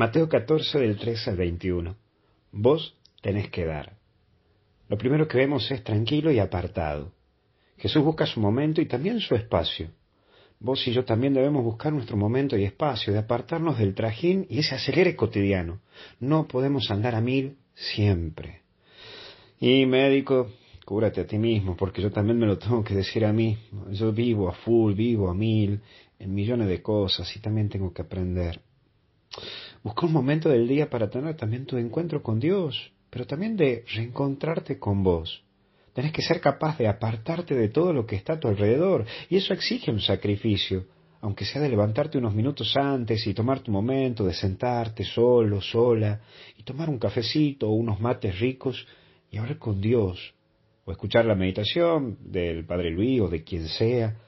Mateo 14 del 13 al 21. Vos tenés que dar. Lo primero que vemos es tranquilo y apartado. Jesús busca su momento y también su espacio. Vos y yo también debemos buscar nuestro momento y espacio, de apartarnos del trajín y ese acelere cotidiano. No podemos andar a mil siempre. Y médico, cúrate a ti mismo, porque yo también me lo tengo que decir a mí. Yo vivo a full, vivo a mil, en millones de cosas y también tengo que aprender. Busca un momento del día para tener también tu encuentro con Dios, pero también de reencontrarte con vos. Tenés que ser capaz de apartarte de todo lo que está a tu alrededor, y eso exige un sacrificio, aunque sea de levantarte unos minutos antes y tomar tu momento, de sentarte solo, sola, y tomar un cafecito o unos mates ricos y hablar con Dios, o escuchar la meditación del Padre Luis o de quien sea,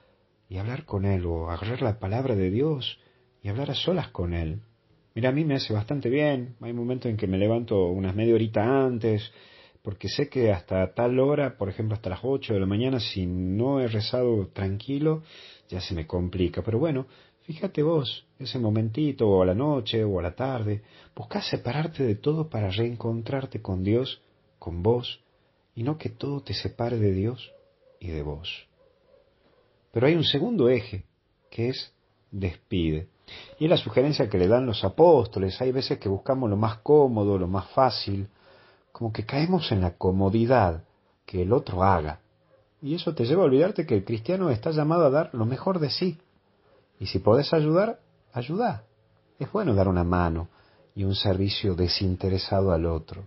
y hablar con Él, o agarrar la palabra de Dios y hablar a solas con Él. Mira, a mí me hace bastante bien. Hay momentos en que me levanto unas media horita antes, porque sé que hasta tal hora, por ejemplo hasta las 8 de la mañana, si no he rezado tranquilo, ya se me complica. Pero bueno, fíjate vos, ese momentito, o a la noche, o a la tarde, buscá separarte de todo para reencontrarte con Dios, con vos, y no que todo te separe de Dios y de vos. Pero hay un segundo eje, que es despide. Y la sugerencia que le dan los apóstoles. Hay veces que buscamos lo más cómodo, lo más fácil, como que caemos en la comodidad que el otro haga. Y eso te lleva a olvidarte que el cristiano está llamado a dar lo mejor de sí. Y si podés ayudar, ayuda. Es bueno dar una mano y un servicio desinteresado al otro.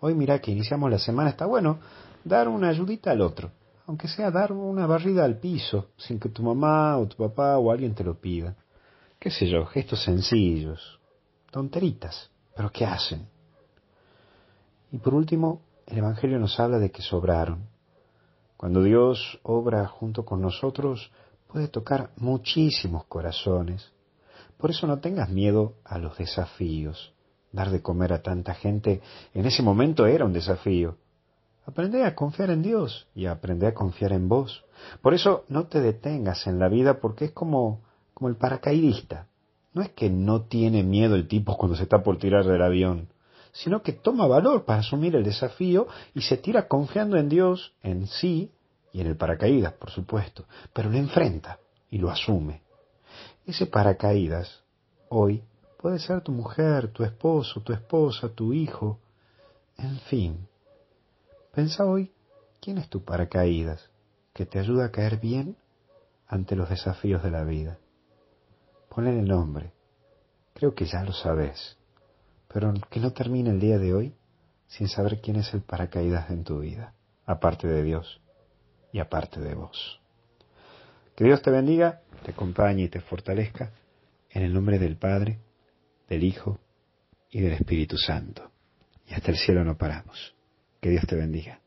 Hoy mira que iniciamos la semana, está bueno dar una ayudita al otro, aunque sea dar una barrida al piso, sin que tu mamá o tu papá o alguien te lo pida qué sé yo, gestos sencillos, tonteritas, pero ¿qué hacen? Y por último, el Evangelio nos habla de que sobraron. Cuando Dios obra junto con nosotros, puede tocar muchísimos corazones. Por eso no tengas miedo a los desafíos. Dar de comer a tanta gente en ese momento era un desafío. Aprende a confiar en Dios y aprende a confiar en vos. Por eso no te detengas en la vida porque es como como el paracaidista. No es que no tiene miedo el tipo cuando se está por tirar del avión, sino que toma valor para asumir el desafío y se tira confiando en Dios, en sí y en el paracaídas, por supuesto, pero lo enfrenta y lo asume. Ese paracaídas hoy puede ser tu mujer, tu esposo, tu esposa, tu hijo, en fin. Pensa hoy, ¿quién es tu paracaídas que te ayuda a caer bien ante los desafíos de la vida? Ponle el nombre. Creo que ya lo sabes. Pero que no termine el día de hoy sin saber quién es el paracaídas en tu vida, aparte de Dios y aparte de vos. Que Dios te bendiga, te acompañe y te fortalezca en el nombre del Padre, del Hijo y del Espíritu Santo. Y hasta el cielo no paramos. Que Dios te bendiga.